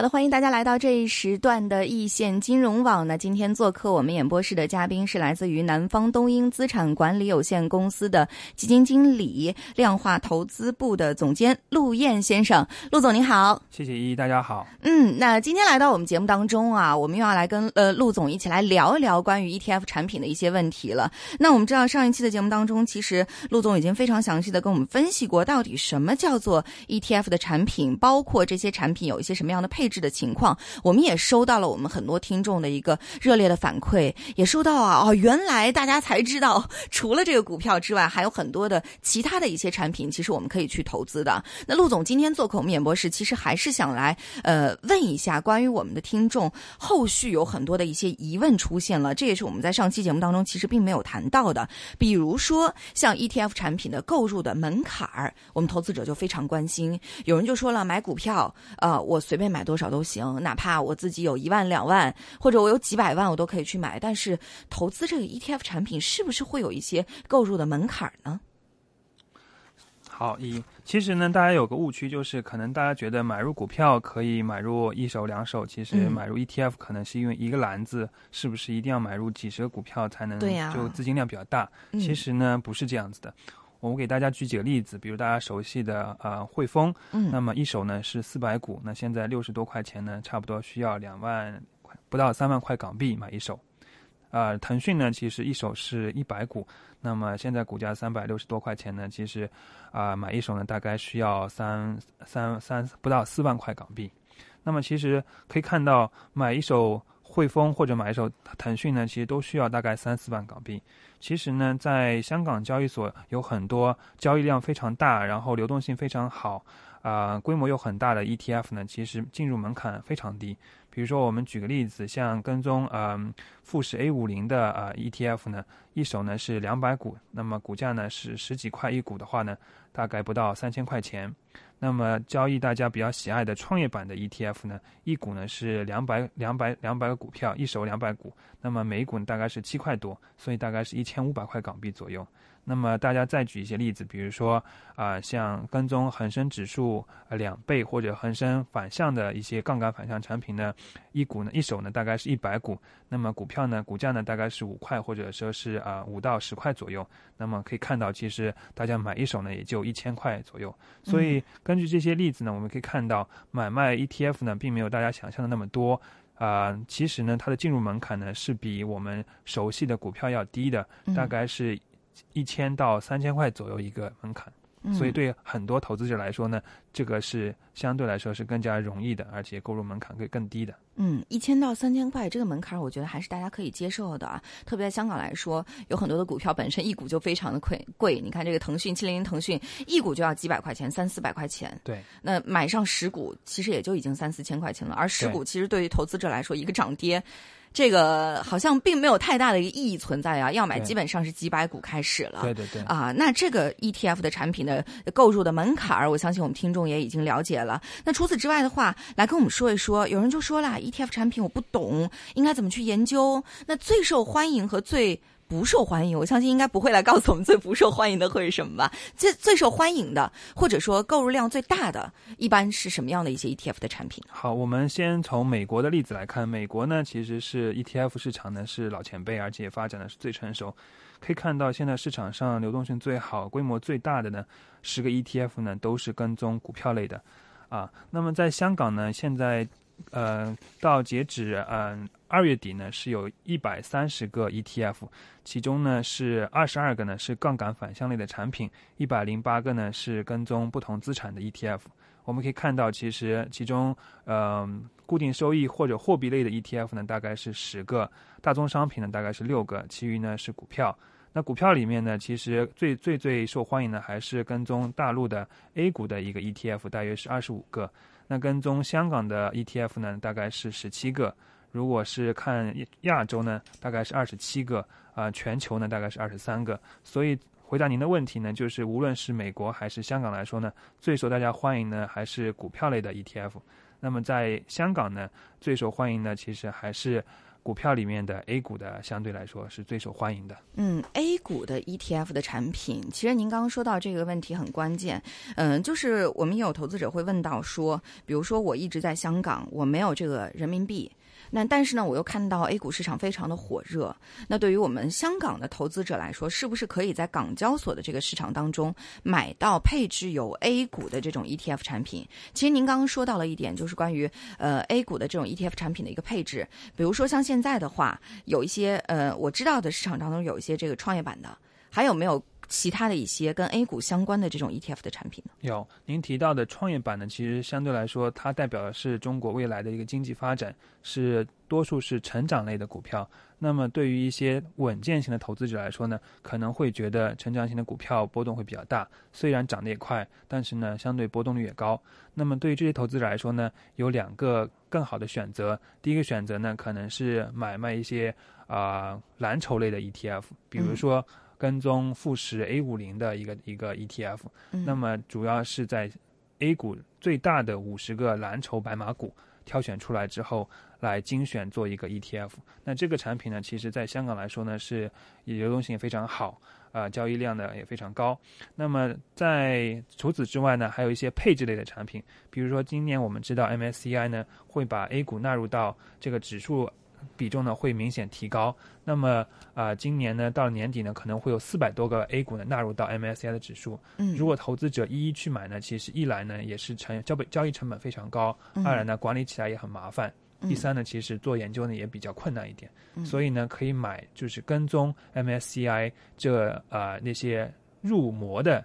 好的，欢迎大家来到这一时段的易线金融网。那今天做客我们演播室的嘉宾是来自于南方东英资产管理有限公司的基金经理、量化投资部的总监陆燕先生。陆总您好，谢谢依依，大家好。嗯，那今天来到我们节目当中啊，我们又要来跟呃陆总一起来聊一聊关于 ETF 产品的一些问题了。那我们知道上一期的节目当中，其实陆总已经非常详细的跟我们分析过，到底什么叫做 ETF 的产品，包括这些产品有一些什么样的配。制的情况，我们也收到了我们很多听众的一个热烈的反馈，也收到啊哦，原来大家才知道，除了这个股票之外，还有很多的其他的一些产品，其实我们可以去投资的。那陆总今天做客我们演播室，其实还是想来呃问一下关于我们的听众，后续有很多的一些疑问出现了，这也是我们在上期节目当中其实并没有谈到的，比如说像 ETF 产品的购入的门槛儿，我们投资者就非常关心，有人就说了买股票，呃，我随便买多。少都行，哪怕我自己有一万两万，或者我有几百万，我都可以去买。但是投资这个 ETF 产品，是不是会有一些购入的门槛呢？好，一其实呢，大家有个误区，就是可能大家觉得买入股票可以买入一手两手，其实买入 ETF 可能是因为一个篮子，是不是一定要买入几十个股票才能？对呀，就资金量比较大。其实呢，不是这样子的。我给大家举几个例子，比如大家熟悉的呃汇丰，嗯，那么一手呢是四百股，那现在六十多块钱呢，差不多需要两万不到三万块港币买一手。啊，腾讯呢其实一手是一百股，那么现在股价三百六十多块钱呢，其实啊买一手呢大概需要三三三不到四万块港币。那么其实可以看到买一手。汇丰或者买一手腾讯呢，其实都需要大概三四万港币。其实呢，在香港交易所有很多交易量非常大，然后流动性非常好，啊，规模又很大的 ETF 呢，其实进入门槛非常低。比如说，我们举个例子，像跟踪嗯富时 A 五零的啊 ETF 呢，一手呢是两百股，那么股价呢是十几块一股的话呢，大概不到三千块钱。那么交易大家比较喜爱的创业板的 ETF 呢，一股呢是两百两百两百个股票，一手两百股，那么每股大概是七块多，所以大概是一千五百块港币左右。那么大家再举一些例子，比如说啊，像跟踪恒生指数两倍或者恒生反向的一些杠杆反向产品呢，一股呢一手呢大概是一百股，那么股票呢股价呢大概是五块或者说是啊五到十块左右。那么可以看到，其实大家买一手呢也就一千块左右。所以根据这些例子呢，我们可以看到买卖 ETF 呢并没有大家想象的那么多啊。其实呢它的进入门槛呢是比我们熟悉的股票要低的，大概是。一千到三千块左右一个门槛，所以对很多投资者来说呢，这个是相对来说是更加容易的，而且购入门槛会更低的。嗯，一千到三千块这个门槛，我觉得还是大家可以接受的啊。特别在香港来说，有很多的股票本身一股就非常的贵贵。你看这个腾讯七零零腾讯一股就要几百块钱，三四百块钱。对，那买上十股其实也就已经三四千块钱了。而十股其实对于投资者来说，一个涨跌。这个好像并没有太大的一个意义存在啊，要买基本上是几百股开始了。对对对。啊，那这个 ETF 的产品的购入的门槛儿，我相信我们听众也已经了解了。那除此之外的话，来跟我们说一说，有人就说了，ETF 产品我不懂，应该怎么去研究？那最受欢迎和最。不受欢迎，我相信应该不会来告诉我们最不受欢迎的会是什么吧？最最受欢迎的，或者说购入量最大的，一般是什么样的一些 ETF 的产品？好，我们先从美国的例子来看，美国呢其实是 ETF 市场呢是老前辈，而且发展的是最成熟。可以看到，现在市场上流动性最好、规模最大的呢十个 ETF 呢都是跟踪股票类的啊。那么在香港呢，现在。呃，到截止嗯二月底呢，是有一百三十个 ETF，其中呢是二十二个呢是杠杆反向类的产品，一百零八个呢是跟踪不同资产的 ETF。我们可以看到，其实其中嗯固定收益或者货币类的 ETF 呢大概是十个，大宗商品呢大概是六个，其余呢是股票。那股票里面呢，其实最最最受欢迎的还是跟踪大陆的 A 股的一个 ETF，大约是二十五个。那跟踪香港的 ETF 呢，大概是十七个，如果是看亚洲呢，大概是二十七个，啊，全球呢大概是二十三个。所以回答您的问题呢，就是无论是美国还是香港来说呢，最受大家欢迎呢还是股票类的 ETF。那么在香港呢，最受欢迎的其实还是。股票里面的 A 股的相对来说是最受欢迎的。嗯，A 股的 ETF 的产品，其实您刚刚说到这个问题很关键。嗯，就是我们也有投资者会问到说，比如说我一直在香港，我没有这个人民币。那但是呢，我又看到 A 股市场非常的火热。那对于我们香港的投资者来说，是不是可以在港交所的这个市场当中买到配置有 A 股的这种 ETF 产品？其实您刚刚说到了一点，就是关于呃 A 股的这种 ETF 产品的一个配置。比如说像现在的话，有一些呃我知道的市场当中有一些这个创业板的，还有没有？其他的一些跟 A 股相关的这种 ETF 的产品呢？有，您提到的创业板呢，其实相对来说，它代表的是中国未来的一个经济发展，是多数是成长类的股票。那么对于一些稳健型的投资者来说呢，可能会觉得成长型的股票波动会比较大，虽然涨得也快，但是呢，相对波动率也高。那么对于这些投资者来说呢，有两个更好的选择。第一个选择呢，可能是买卖一些啊蓝筹类的 ETF，比如说。跟踪富时 A 五零的一个一个 ETF，那么主要是在 A 股最大的五十个蓝筹白马股挑选出来之后，来精选做一个 ETF。那这个产品呢，其实在香港来说呢，是流动性非常好，啊，交易量呢也非常高。那么在除此之外呢，还有一些配置类的产品，比如说今年我们知道 MSCI 呢会把 A 股纳入到这个指数。比重呢会明显提高，那么啊，今年呢到了年底呢可能会有四百多个 A 股呢纳入到 MSCI 的指数。嗯，如果投资者一一去买呢，其实一来呢也是成交交易成本非常高，二来呢管理起来也很麻烦，第三呢其实做研究呢也比较困难一点。嗯所以呢可以买就是跟踪 MSCI 这啊那些入魔的，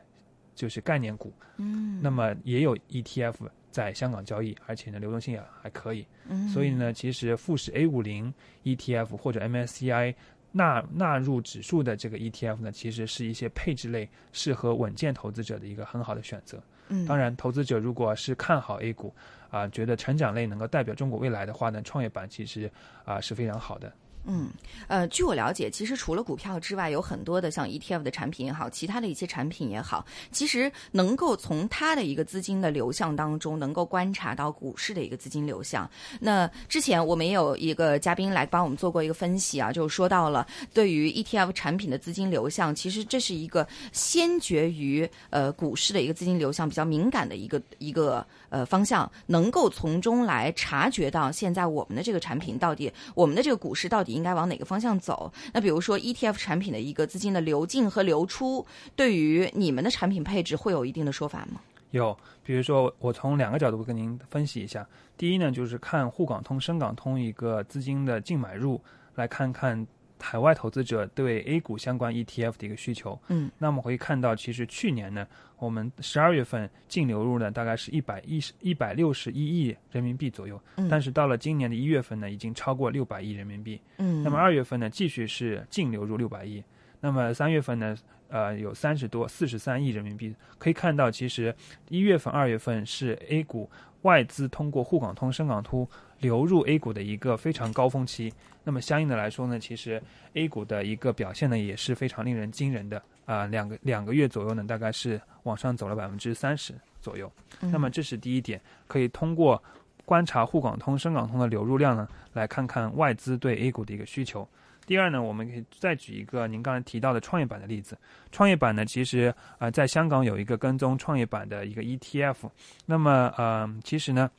就是概念股。嗯，那么也有 ETF。在香港交易，而且呢流动性也还可以，所以呢，其实富时 A 五零 ETF 或者 MSCI 纳纳入指数的这个 ETF 呢，其实是一些配置类适合稳健投资者的一个很好的选择。嗯，当然，投资者如果是看好 A 股，啊，觉得成长类能够代表中国未来的话呢，创业板其实啊是非常好的。嗯，呃，据我了解，其实除了股票之外，有很多的像 ETF 的产品也好，其他的一些产品也好，其实能够从它的一个资金的流向当中，能够观察到股市的一个资金流向。那之前我们也有一个嘉宾来帮我们做过一个分析啊，就是说到了对于 ETF 产品的资金流向，其实这是一个先决于呃股市的一个资金流向比较敏感的一个一个呃方向，能够从中来察觉到现在我们的这个产品到底，我们的这个股市到底。应该往哪个方向走？那比如说 ETF 产品的一个资金的流进和流出，对于你们的产品配置会有一定的说法吗？有，比如说我从两个角度跟您分析一下。第一呢，就是看沪港通、深港通一个资金的净买入，来看看。海外投资者对 A 股相关 ETF 的一个需求，嗯，那么可以看到，其实去年呢，我们十二月份净流入呢，大概是一百一十一百六十一亿人民币左右，嗯，但是到了今年的一月份呢，已经超过六百亿人民币，嗯，那么二月份呢，继续是净流入六百亿，那么三月份呢，呃，有三十多四十三亿人民币，可以看到，其实一月份、二月份是 A 股外资通过沪港通、深港通。流入 A 股的一个非常高峰期，那么相应的来说呢，其实 A 股的一个表现呢也是非常令人惊人的啊，两个两个月左右呢，大概是往上走了百分之三十左右。那么这是第一点，可以通过观察沪港通、深港通的流入量呢，来看看外资对 A 股的一个需求。第二呢，我们可以再举一个您刚才提到的创业板的例子。创业板呢，其实啊，在香港有一个跟踪创业板的一个 ETF。那么呃，其实呢。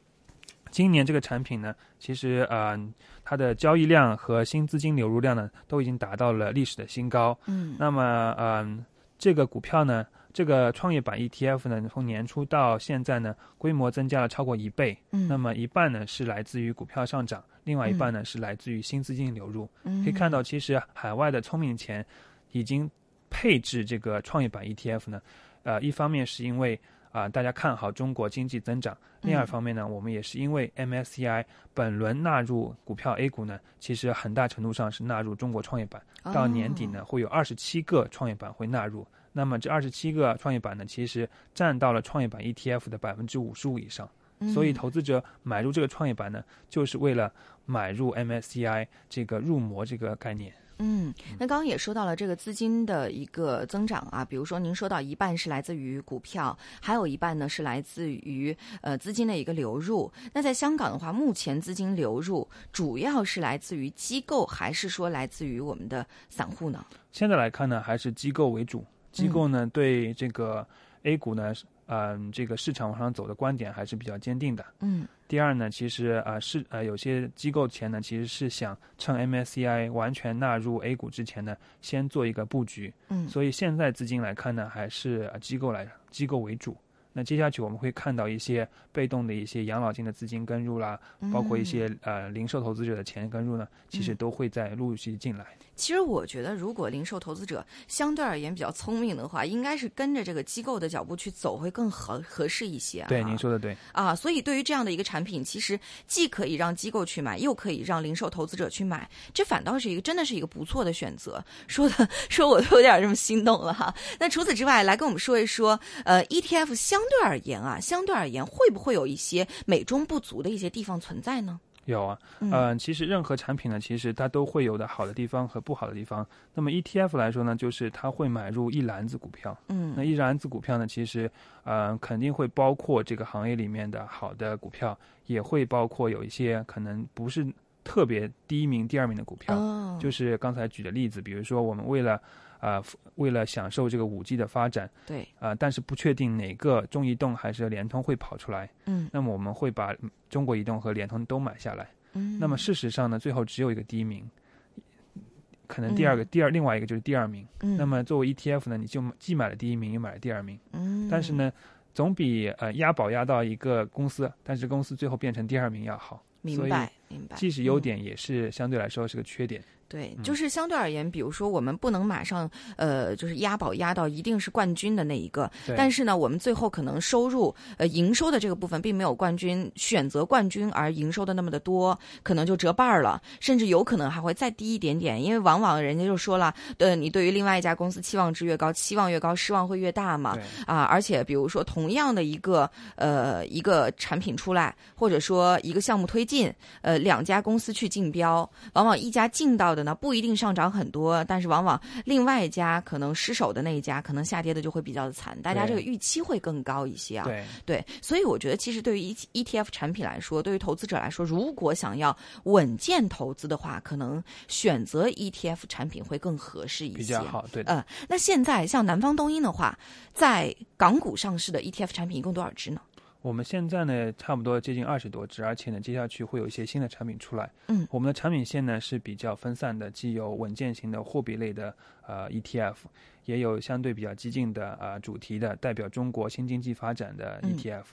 今年这个产品呢，其实呃，它的交易量和新资金流入量呢，都已经达到了历史的新高。嗯，那么嗯，这个股票呢，这个创业板 ETF 呢，从年初到现在呢，规模增加了超过一倍。嗯，那么一半呢是来自于股票上涨，另外一半呢是来自于新资金流入。嗯，可以看到，其实海外的聪明钱已经配置这个创业板 ETF 呢，呃，一方面是因为。啊，大家看好中国经济增长。另二方面呢，我们也是因为 MSCI 本轮纳入股票 A 股呢，其实很大程度上是纳入中国创业板。到年底呢，会有二十七个创业板会纳入。那么这二十七个创业板呢，其实占到了创业板 ETF 的百分之五十五以上。所以投资者买入这个创业板呢，就是为了买入 MSCI 这个入魔这个概念。嗯，那刚刚也说到了这个资金的一个增长啊，比如说您说到一半是来自于股票，还有一半呢是来自于呃资金的一个流入。那在香港的话，目前资金流入主要是来自于机构，还是说来自于我们的散户呢？现在来看呢，还是机构为主。机构呢对这个 A 股呢，嗯，这个市场往上走的观点还是比较坚定的。嗯。第二呢，其实啊是呃有些机构钱呢，其实是想趁 MSCI 完全纳入 A 股之前呢，先做一个布局。嗯，所以现在资金来看呢，还是机构来机构为主。那接下去我们会看到一些被动的一些养老金的资金跟入啦，包括一些呃零售投资者的钱跟入呢，其实都会在陆续进来。其实我觉得，如果零售投资者相对而言比较聪明的话，应该是跟着这个机构的脚步去走，会更合合适一些。对，您说的对啊。所以对于这样的一个产品，其实既可以让机构去买，又可以让零售投资者去买，这反倒是一个真的是一个不错的选择。说的说我都有点这么心动了哈。那除此之外，来跟我们说一说，呃，ETF 相对而言啊，相对而言会不会有一些美中不足的一些地方存在呢？有啊，嗯，其实任何产品呢，其实它都会有的好的地方和不好的地方。那么 ETF 来说呢，就是它会买入一篮子股票，嗯，那一篮子股票呢，其实，呃，肯定会包括这个行业里面的好的股票，也会包括有一些可能不是特别第一名、第二名的股票。就是刚才举的例子，比如说我们为了。啊，为了享受这个五 G 的发展，对。啊，但是不确定哪个中移动还是联通会跑出来，嗯，那么我们会把中国移动和联通都买下来，嗯，那么事实上呢，最后只有一个第一名，可能第二个第二另外一个就是第二名，嗯，那么作为 ETF 呢，你就既买了第一名，又买了第二名，嗯，但是呢，总比呃押宝押到一个公司，但是公司最后变成第二名要好，明白明白，既是优点，也是相对来说是个缺点。对，就是相对而言，比如说我们不能马上呃，就是押宝押到一定是冠军的那一个，但是呢，我们最后可能收入呃营收的这个部分并没有冠军选择冠军而营收的那么的多，可能就折半了，甚至有可能还会再低一点点，因为往往人家就说了，呃，你对于另外一家公司期望值越高，期望越高，失望会越大嘛，啊，而且比如说同样的一个呃一个产品出来，或者说一个项目推进，呃，两家公司去竞标，往往一家竞到的呢不一定上涨很多，但是往往另外一家可能失手的那一家，可能下跌的就会比较的惨，大家这个预期会更高一些啊。对对，所以我觉得其实对于 E E T F 产品来说，对于投资者来说，如果想要稳健投资的话，可能选择 E T F 产品会更合适一些，比较好。对，呃，那现在像南方东英的话，在港股上市的 E T F 产品一共多少只呢？我们现在呢，差不多接近二十多只，而且呢，接下去会有一些新的产品出来。嗯，我们的产品线呢是比较分散的，既有稳健型的货币类的呃 ETF，也有相对比较激进的啊主题的代表中国新经济发展的 ETF，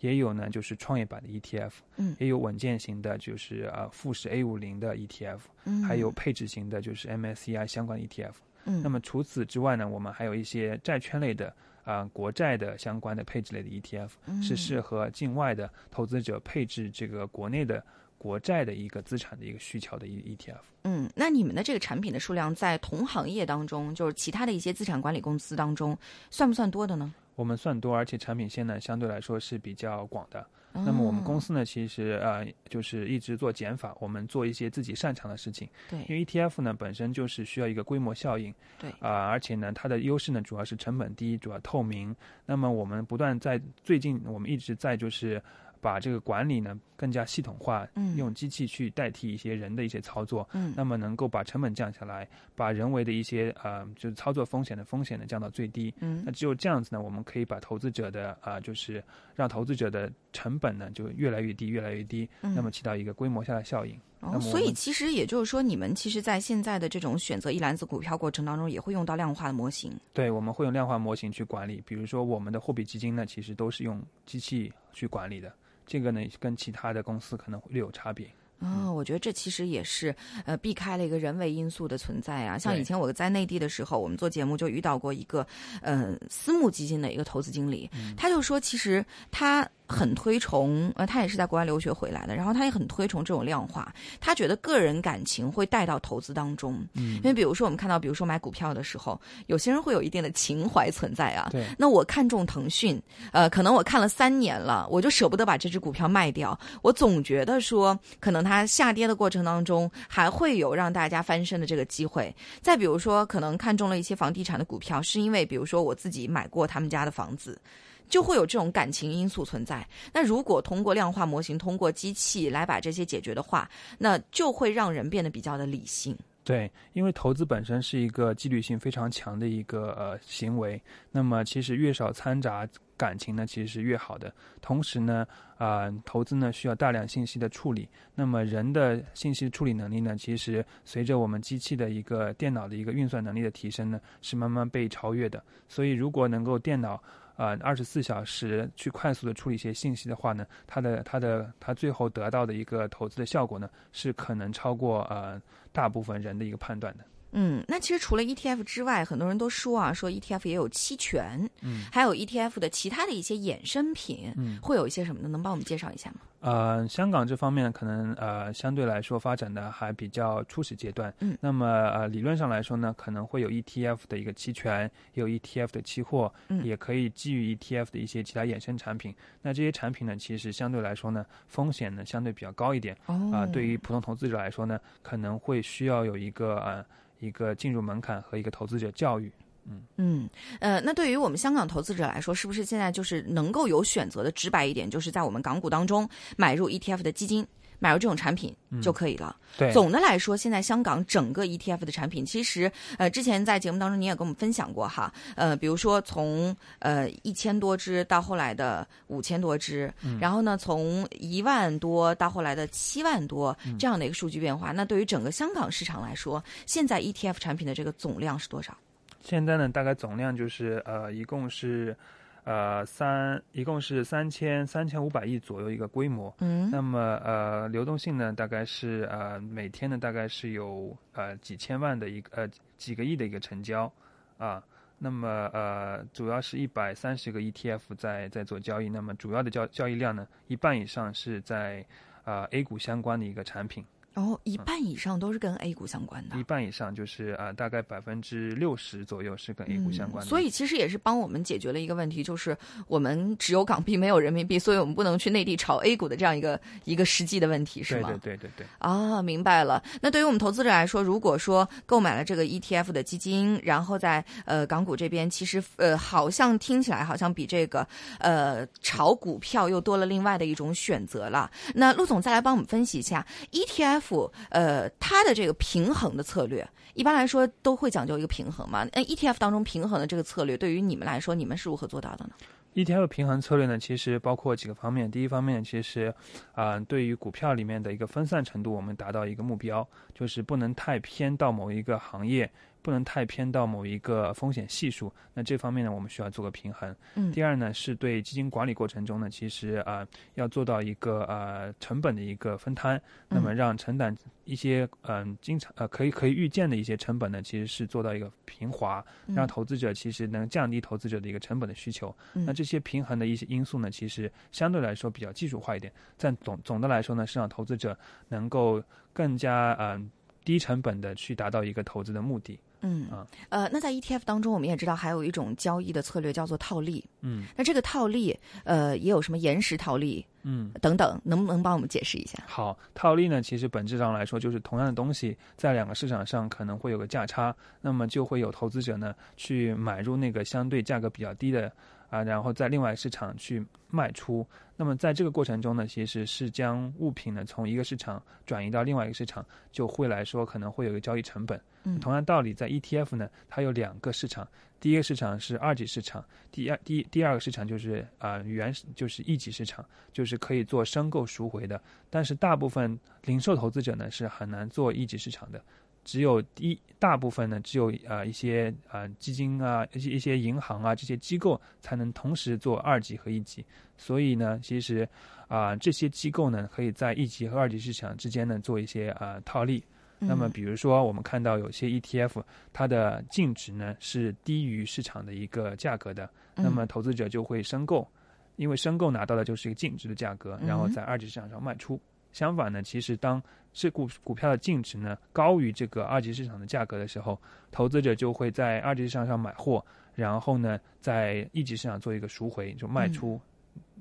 也有呢就是创业板的 ETF，嗯，也有稳健型的，就是啊富时 A 五零的 ETF，嗯，还有配置型的，就是 MSCI 相关的 ETF。嗯，那么除此之外呢，我们还有一些债券类的。啊，国债的相关的配置类的 ETF 是适合境外的投资者配置这个国内的国债的一个资产的一个需求的一 ETF。嗯，那你们的这个产品的数量在同行业当中，就是其他的一些资产管理公司当中，算不算多的呢？我们算多，而且产品线呢相对来说是比较广的。那么我们公司呢，其实呃就是一直做减法，我们做一些自己擅长的事情。对，因为 ETF 呢本身就是需要一个规模效应。对啊，而且呢它的优势呢主要是成本低，主要透明。那么我们不断在最近，我们一直在就是把这个管理呢更加系统化，嗯，用机器去代替一些人的一些操作，嗯，那么能够把成本降下来，把人为的一些呃就是操作风险的风险呢降到最低。嗯，那只有这样子呢，我们可以把投资者的啊就是让投资者的成本呢就越来越低，越来越低，嗯、那么起到一个规模下的效应。哦，所以其实也就是说，你们其实，在现在的这种选择一篮子股票过程当中，也会用到量化的模型。对，我们会用量化模型去管理。比如说，我们的货币基金呢，其实都是用机器去管理的。这个呢，跟其他的公司可能略有差别。哦，我觉得这其实也是呃避开了一个人为因素的存在啊。像以前我在内地的时候，我们做节目就遇到过一个呃私募基金的一个投资经理，他就说，其实他。很推崇，呃，他也是在国外留学回来的，然后他也很推崇这种量化，他觉得个人感情会带到投资当中，嗯因为比如说我们看到，比如说买股票的时候，有些人会有一定的情怀存在啊。对那我看中腾讯，呃，可能我看了三年了，我就舍不得把这只股票卖掉，我总觉得说，可能它下跌的过程当中还会有让大家翻身的这个机会。再比如说，可能看中了一些房地产的股票，是因为比如说我自己买过他们家的房子。就会有这种感情因素存在。那如果通过量化模型、通过机器来把这些解决的话，那就会让人变得比较的理性。对，因为投资本身是一个纪律性非常强的一个呃行为，那么其实越少掺杂感情呢，其实是越好的。同时呢，啊、投资呢需要大量信息的处理，那么人的信息处理能力呢，其实随着我们机器的一个电脑的一个运算能力的提升呢，是慢慢被超越的。所以如果能够电脑呃二十四小时去快速的处理一些信息的话呢，它的它的它最后得到的一个投资的效果呢，是可能超过呃大部分人的一个判断的。嗯，那其实除了 ETF 之外，很多人都说啊，说 ETF 也有期权，嗯，还有 ETF 的其他的一些衍生品，嗯会有一些什么呢？能帮我们介绍一下吗？呃，香港这方面可能呃相对来说发展的还比较初始阶段。嗯那么呃理论上来说呢，可能会有 ETF 的一个期权，也有 ETF 的期货，嗯也可以基于 ETF 的一些其他衍生产品。那这些产品呢，其实相对来说呢，风险呢相对比较高一点哦啊、对于普通投资者来说呢，可能会需要有一个呃一个进入门槛和一个投资者教育。嗯嗯，呃，那对于我们香港投资者来说，是不是现在就是能够有选择的？直白一点，就是在我们港股当中买入 ETF 的基金，买入这种产品就可以了。对，总的来说，现在香港整个 ETF 的产品，其实呃，之前在节目当中你也跟我们分享过哈，呃，比如说从呃一千多只到后来的五千多只，然后呢从一万多到后来的七万多这样的一个数据变化，那对于整个香港市场来说，现在 ETF 产品的这个总量是多少？现在呢，大概总量就是呃，一共是呃三，一共是三千三千五百亿左右一个规模。嗯那么呃，流动性呢，大概是呃每天呢，大概是有呃几千万的一个呃几个亿的一个成交啊。那么呃，主要是一百三十个 ETF 在在做交易。那么主要的交交易量呢，一半以上是在呃 A 股相关的一个产品。哦，一半以上都是跟 A 股相关的一。半以上就是啊、大概百分之六十左右是跟 A 股相关的、嗯所以其实也是帮我们解决了一个问题，就是我们只有港币没有人民币，所以我们不能去内地炒 A 股的这样一个一个实际的问题，是对吗？对对对对。啊，明白了。那对于我们投资者来说，如果说购买了这个 ETF 的基金，然后在呃港股这边，其实呃好像听起来好像比这个呃炒股票又多了另外的一种选择了。那陆总再来帮我们分析一下 ETF 呃它的这个平衡的策略，一般来说都会讲究一个平衡嘛？那 ETF 当中平衡的这个策略，对于你们来说，你们是如何做到的呢？ETF 平衡策略呢，其实包括几个方面。第一方面，其实，啊、对于股票里面的一个分散程度，我们达到一个目标，就是不能太偏到某一个行业，不能太偏到某一个风险系数。那这方面呢，我们需要做个平衡。嗯第二呢，是对基金管理过程中呢，其实啊、要做到一个呃成本的一个分摊，那么让承担一些嗯、经常呃可以可以预见的一些成本呢，其实是做到一个平滑，让投资者其实能降低投资者的一个成本的需求。嗯那这些平衡的一些因素呢，其实相对来说比较技术化一点，但总总的来说呢，是让投资者能够更加嗯、低成本的去达到一个投资的目的。嗯啊呃，那在 ETF 当中，我们也知道还有一种交易的策略叫做套利。嗯那这个套利，呃，也有什么延时套利嗯。等等，能不能帮我们解释一下？好，套利呢，其实本质上来说就是同样的东西，在两个市场上可能会有个价差，那么就会有投资者呢去买入那个相对价格比较低的啊，然后在另外市场去卖出。那么在这个过程中呢，其实是将物品呢从一个市场转移到另外一个市场，就会来说可能会有一个交易成本。嗯同样道理，在 ETF 呢，它有两个市场，第一个市场是二级市场，第二第第二个市场就是啊、原就是一级市场，就是可以做申购赎回的。但是大部分零售投资者呢是很难做一级市场的，只有一大部分呢只有呃一些呃基金啊、一些一些银行啊这些机构才能同时做二级和一级。所以呢，其实啊、这些机构呢可以在一级和二级市场之间呢做一些啊、套利。那么，嗯比如说，我们看到有些 ETF，它的净值呢是低于市场的一个价格的，那么投资者就会申购，因为申购拿到的就是一个净值的价格，然后在二级市场上卖出。相反呢，其实当这股股票的净值呢高于这个二级市场的价格的时候，投资者就会在二级市场上买货，然后呢在一级市场做一个赎回，就卖出，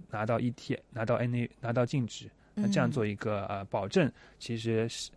拿到 ET 拿到 NA 拿到净值，那这样做一个呃保证，其实是。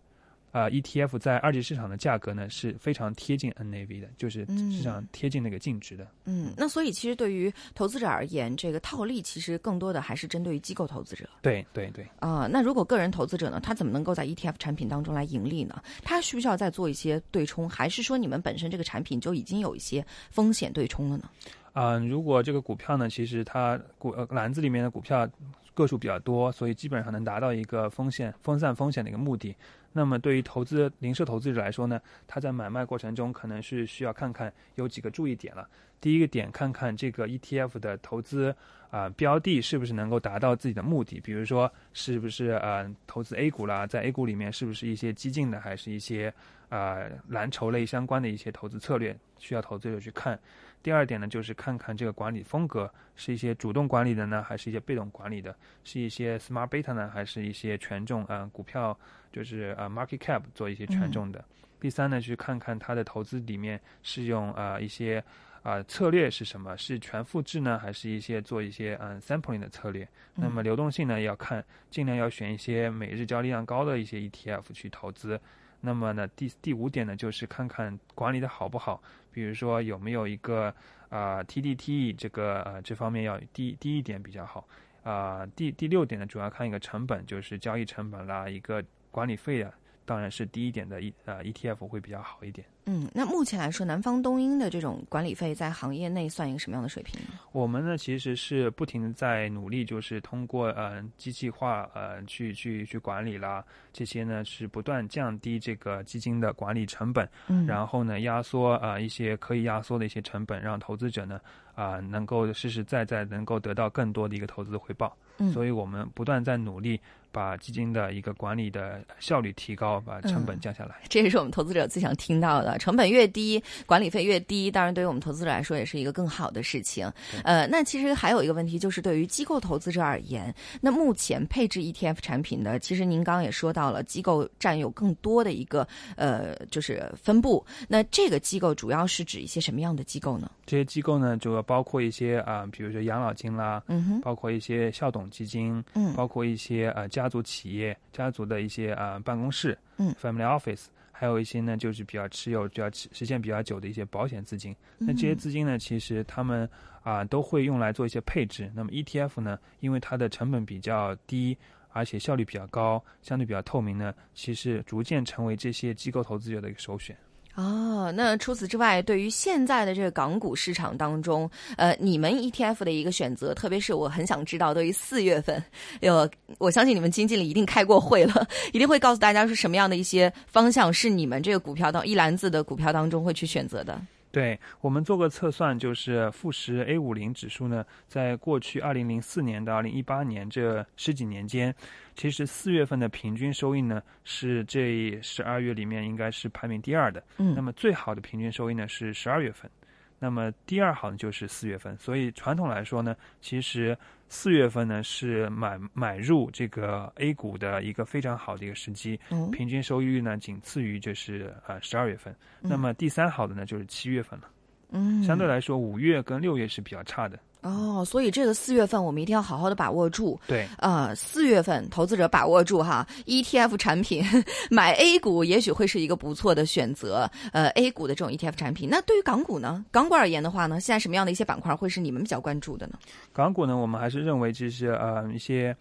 啊，ETF 在二级市场的价格呢是非常贴近 NAV 的，就是市场贴近那个净值的。嗯，那所以其实对于投资者而言，这个套利其实更多的还是针对于机构投资者。对对对。啊，那如果个人投资者呢，他怎么能够在 ETF 产品当中来盈利呢？他需不需要再做一些对冲，还是说你们本身这个产品就已经有一些风险对冲了呢？啊，如果这个股票呢，其实它股呃篮子里面的股票个数比较多，所以基本上能达到一个风险分散风险的一个目的。那么对于投资零售投资者来说呢，他在买卖过程中可能是需要看看有几个注意点了。第一个点，看看这个 ETF 的投资啊标的是不是能够达到自己的目的，比如说是不是呃投资 A 股啦，在 A 股里面是不是一些激进的，还是一些啊蓝筹类相关的一些投资策略，需要投资者去看。第二点呢，就是看看这个管理风格是一些主动管理的呢，还是一些被动管理的，是一些 smart beta 呢，还是一些权重啊股票。就是呃 market cap 做一些权重的。第三呢，去看看它的投资里面是用啊一些啊策略是什么，是全复制呢，还是一些做一些嗯 sampling 的策略。那么流动性呢，要看尽量要选一些每日交易量高的一些 ETF 去投资。那么呢，第第五点呢，就是看看管理的好不好，比如说有没有一个啊 TDT 这个呃这方面要低低一点比较好。啊，第第六点呢，主要看一个成本，就是交易成本啦，一个。管理费啊，当然是低一点的，E 呃 ETF 会比较好一点。嗯，那目前来说，南方东英的这种管理费在行业内算一个什么样的水平？我们呢，其实是不停的在努力，就是通过呃机器化呃去去去管理啦，这些呢是不断降低这个基金的管理成本，嗯，然后呢压缩呃一些可以压缩的一些成本，让投资者呢啊能够实实在在能够得到更多的一个投资回报。嗯，所以我们不断在努力。把基金的一个管理的效率提高，把成本降下来，这也是我们投资者最想听到的。成本越低，管理费越低，当然对于我们投资者来说也是一个更好的事情。呃，那其实还有一个问题，就是对于机构投资者而言，那目前配置 ETF 产品的，其实您刚刚也说到了，机构占有更多的一个呃，就是分布。那这个机构主要是指一些什么样的机构呢？这些机构呢，就要包括一些啊，比如说养老金啦，嗯哼，包括一些校董基金，嗯，包括一些呃家。家族企业、家族的一些啊办公室，嗯，family office，还有一些呢，就是比较持有、比较时间比较久的一些保险资金。那这些资金呢，其实他们啊都会用来做一些配置。那么 ETF 呢，因为它的成本比较低，而且效率比较高，相对比较透明呢，其实逐渐成为这些机构投资者的一个首选。哦，那除此之外，对于现在的这个港股市场当中，呃，你们 ETF 的一个选择，特别是我很想知道，对于四月份，有我相信你们经纪里一定开过会了，一定会告诉大家是什么样的一些方向是你们这个股票当一篮子的股票当中会去选择的。对我们做个测算，就是富时 A 五零指数呢，在过去二零零四年到二零一八年这十几年间，其实四月份的平均收益呢，是这十二月里面应该是排名第二的。嗯，那么最好的平均收益呢是十二月份。那么第二好呢就是四月份，所以传统来说呢，其实四月份呢是买买入这个 A 股的一个非常好的一个时机，平均收益率呢仅次于就是呃十二月份，那么第三好的呢就是七月份了，嗯，相对来说五月跟六月是比较差的。哦，所以这个四月份我们一定要好好的把握住。对，呃，四月份投资者把握住哈，ETF 产品买 A 股也许会是一个不错的选择。呃，A 股的这种 ETF 产品，那对于港股呢？港股而言的话呢，现在什么样的一些板块会是你们比较关注的呢？港股呢，我们还是认为就是呃一些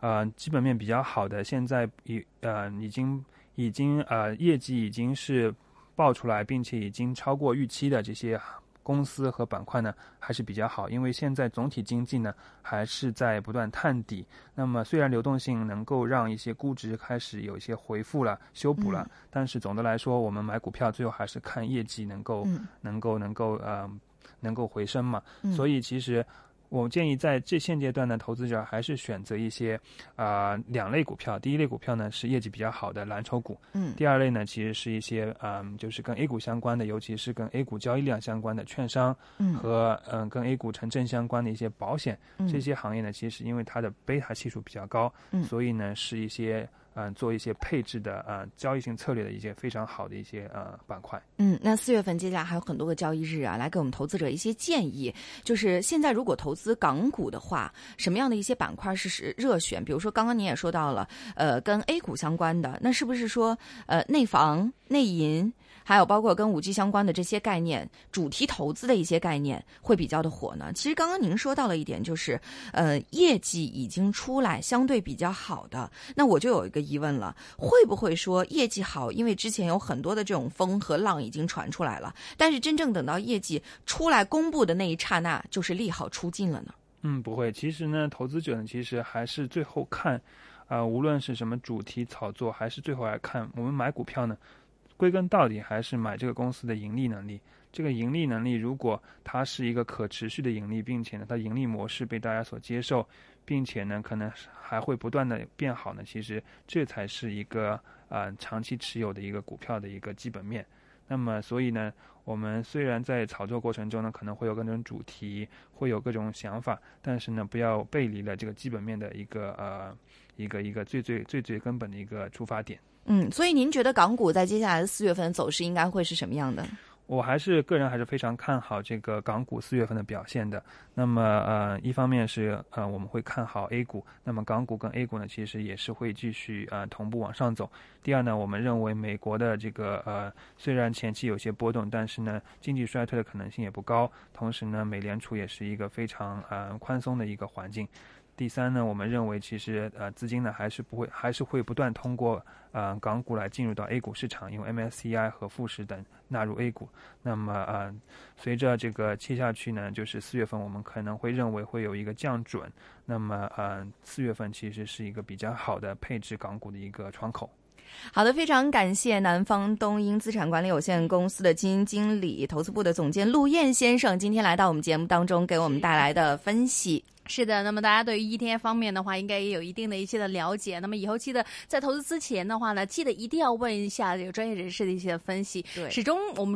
呃基本面比较好的，现在已呃已经已经呃业绩已经是爆出来，并且已经超过预期的这些。公司和板块呢还是比较好，因为现在总体经济呢还是在不断探底。那么虽然流动性能够让一些估值开始有一些回复了、修补了，但是总的来说，我们买股票最后还是看业绩能够、能够、能够呃能够回升嘛。所以其实我建议在这现阶段呢，投资者还是选择一些啊、两类股票。第一类股票呢是业绩比较好的蓝筹股，嗯第二类呢其实是一些嗯、就是跟 A 股相关的，尤其是跟 A 股交易量相关的券商嗯和嗯、跟 A 股城镇相关的一些保险。嗯这些行业呢，其实因为它的贝塔系数比较高，嗯所以呢是一些嗯、做一些配置的呃交易性策略的一些非常好的一些呃板块。嗯，那四月份接下来还有很多个交易日啊，来给我们投资者一些建议。就是现在如果投资港股的话，什么样的一些板块是是热选？比如说刚刚您也说到了，呃，跟 A 股相关的，那是不是说呃内房、内银，还有包括跟五 G 相关的这些概念，主题投资的一些概念会比较的火呢？其实刚刚您说到了一点，就是呃业绩已经出来，相对比较好的，那我就有一个疑问了，会不会说业绩好？因为之前有很多的这种风和浪已经传出来了，但是真正等到业绩出来公布的那一刹那，就是利好出尽了呢？嗯，不会。其实呢，投资者呢，其实还是最后看，啊、无论是什么主题炒作，还是最后来看我们买股票呢，归根到底还是买这个公司的盈利能力。这个盈利能力，如果它是一个可持续的盈利，并且呢，它盈利模式被大家所接受，并且呢，可能还会不断的变好呢，其实这才是一个、呃长期持有的一个股票的一个基本面。那么，所以呢，我们虽然在炒作过程中呢，可能会有各种主题，会有各种想法，但是呢，不要背离了这个基本面的一个呃一个一个最最最最根本的一个出发点。嗯，所以您觉得港股在接下来的四月份走势应该会是什么样的？我还是个人还是非常看好这个港股四月份的表现的。那么呃，一方面是呃我们会看好 A 股，那么港股跟 A 股呢其实也是会继续呃同步往上走。第二呢，我们认为美国的这个呃虽然前期有些波动，但是呢经济衰退的可能性也不高。同时呢，美联储也是一个非常呃宽松的一个环境。第三呢，我们认为其实呃资金呢还是不会还是会不断通过呃港股来进入到 A 股市场，因为 MSCI 和富时等纳入 A 股。那么呃随着这个接下去呢，就是四月份我们可能会认为会有一个降准。那么呃四月份其实是一个比较好的配置港股的一个窗口。好的，非常感谢南方东英资产管理有限公司的基金经理、投资部的总监陆燕先生，今天来到我们节目当中，给我们带来的分析。是的，那么大家对于 ETF 方面的话，应该也有一定的一些的了解。那么以后记得在投资之前的话呢，记得一定要问一下有专业人士的一些分析。对始终我们。